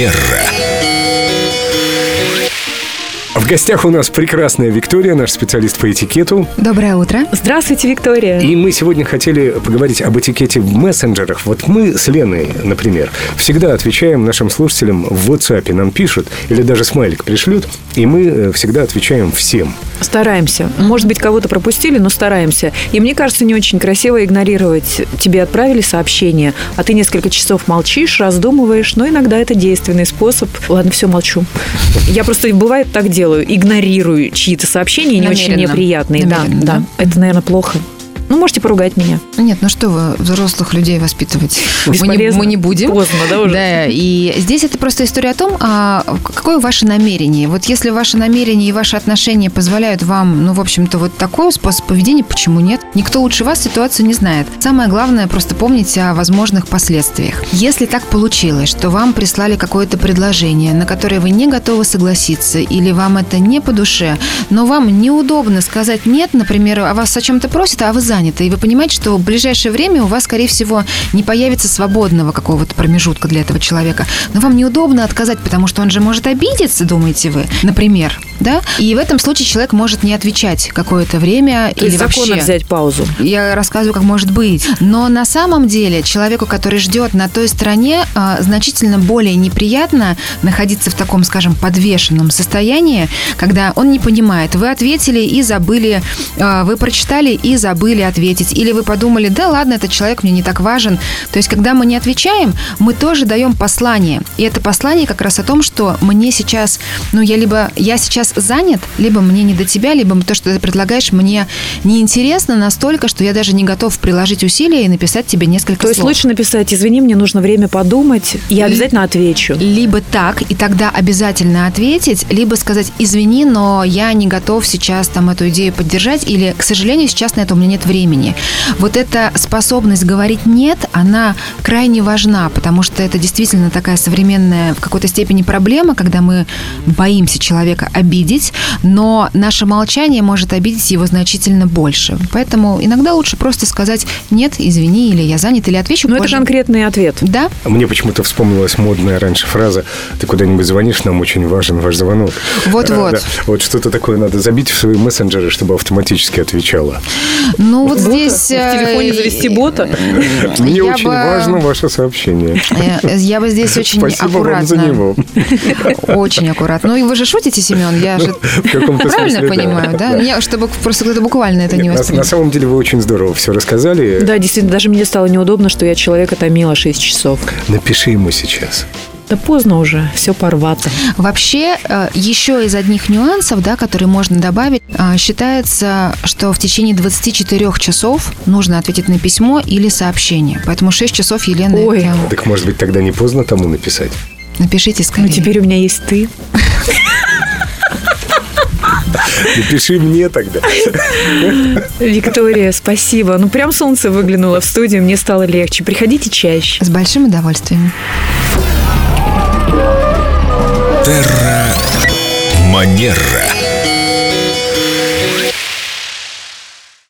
Манера. В гостях у нас прекрасная Виктория, наш специалист по этикету. Доброе утро. Здравствуйте, Виктория. И мы сегодня хотели поговорить об этикете в мессенджерах. Вот мы с Леной, например, всегда отвечаем нашим слушателям в WhatsApp. Нам пишут или даже смайлик пришлют, и мы э, всегда отвечаем всем. Стараемся. Может быть, кого-то пропустили, но стараемся. И мне кажется, не очень красиво игнорировать. Тебе отправили сообщение, а ты несколько часов молчишь, раздумываешь, но иногда это действенный способ. Ладно, все, молчу. Я просто, бывает, так делаю. Игнорирую чьи-то сообщения, не очень неприятные. Да, да. да? Это, наверное, плохо. Ну, можете поругать меня. Нет, ну что вы, взрослых людей воспитывать мы не, мы не будем. Поздно, да, уже? Да, и здесь это просто история о том, а, какое ваше намерение. Вот если ваше намерение и ваши отношения позволяют вам, ну, в общем-то, вот такой способ поведения, почему нет? Никто лучше вас ситуацию не знает. Самое главное, просто помнить о возможных последствиях. Если так получилось, что вам прислали какое-то предложение, на которое вы не готовы согласиться, или вам это не по душе, но вам неудобно сказать нет, например, а вас о чем-то просят, а вы заняты, и вы понимаете, что в ближайшее время у вас, скорее всего, не появится свободного какого-то промежутка для этого человека, но вам неудобно отказать, потому что он же может обидеться, думаете вы, например, да? И в этом случае человек может не отвечать какое-то время То или вообще... взять паузу. Я рассказываю, как может быть. Но на самом деле человеку, который ждет на той стороне, а, значительно более неприятно находиться в таком, скажем, подвешенном состоянии, когда он не понимает. Вы ответили и забыли, а, вы прочитали и забыли ответить. Или вы подумали, да ладно, этот человек мне не так важен. То есть, когда мы не отвечаем, мы тоже даем послание. И это послание как раз о том, что мне сейчас, ну, я либо, я сейчас занят, либо мне не до тебя, либо то, что ты предлагаешь, мне неинтересно настолько, что я даже не готов приложить усилия и написать тебе несколько То есть слов. лучше написать, извини, мне нужно время подумать, я обязательно отвечу. Либо так, и тогда обязательно ответить, либо сказать, извини, но я не готов сейчас там эту идею поддержать, или, к сожалению, сейчас на это у меня нет времени. Вот эта способность говорить «нет», она крайне важна, потому что это действительно такая современная в какой-то степени проблема, когда мы боимся человека обидеть, но наше молчание может обидеть его значительно больше. Поэтому иногда лучше просто сказать «нет, извини», или «я занят», или «отвечу Но это позже». конкретный ответ. Да, А Мне почему-то вспомнилась модная раньше фраза «Ты куда-нибудь звонишь, нам очень важен ваш звонок». Вот-вот. Э, да. Вот что-то такое надо забить в свои мессенджеры, чтобы автоматически отвечала. ну вот Бота? здесь... В телефоне э, завести бота? Мне Я очень бы- важно ваше сообщение. Э, Я бы здесь очень Спасибо вам аккуратно. за него. Очень аккуратно. Ну и вы же шутите, Семен, я же правильно понимаю, да? Чтобы просто кто-то буквально это не Нет, на, воспринял. самом деле вы очень здорово все рассказали. Да, действительно, даже мне стало неудобно, что я человека томила 6 часов. Напиши ему сейчас. Да поздно уже, все порвато. Вообще, э, еще из одних нюансов, да, которые можно добавить, э, считается, что в течение 24 часов нужно ответить на письмо или сообщение. Поэтому 6 часов, Елена, Ой. это- Так может быть тогда не поздно тому написать? напишите Ну, скорее. теперь у меня есть ты. Напиши мне тогда. Виктория, спасибо. Ну, прям солнце выглянуло в студию, мне стало легче. Приходите чаще. С большим удовольствием. Манера.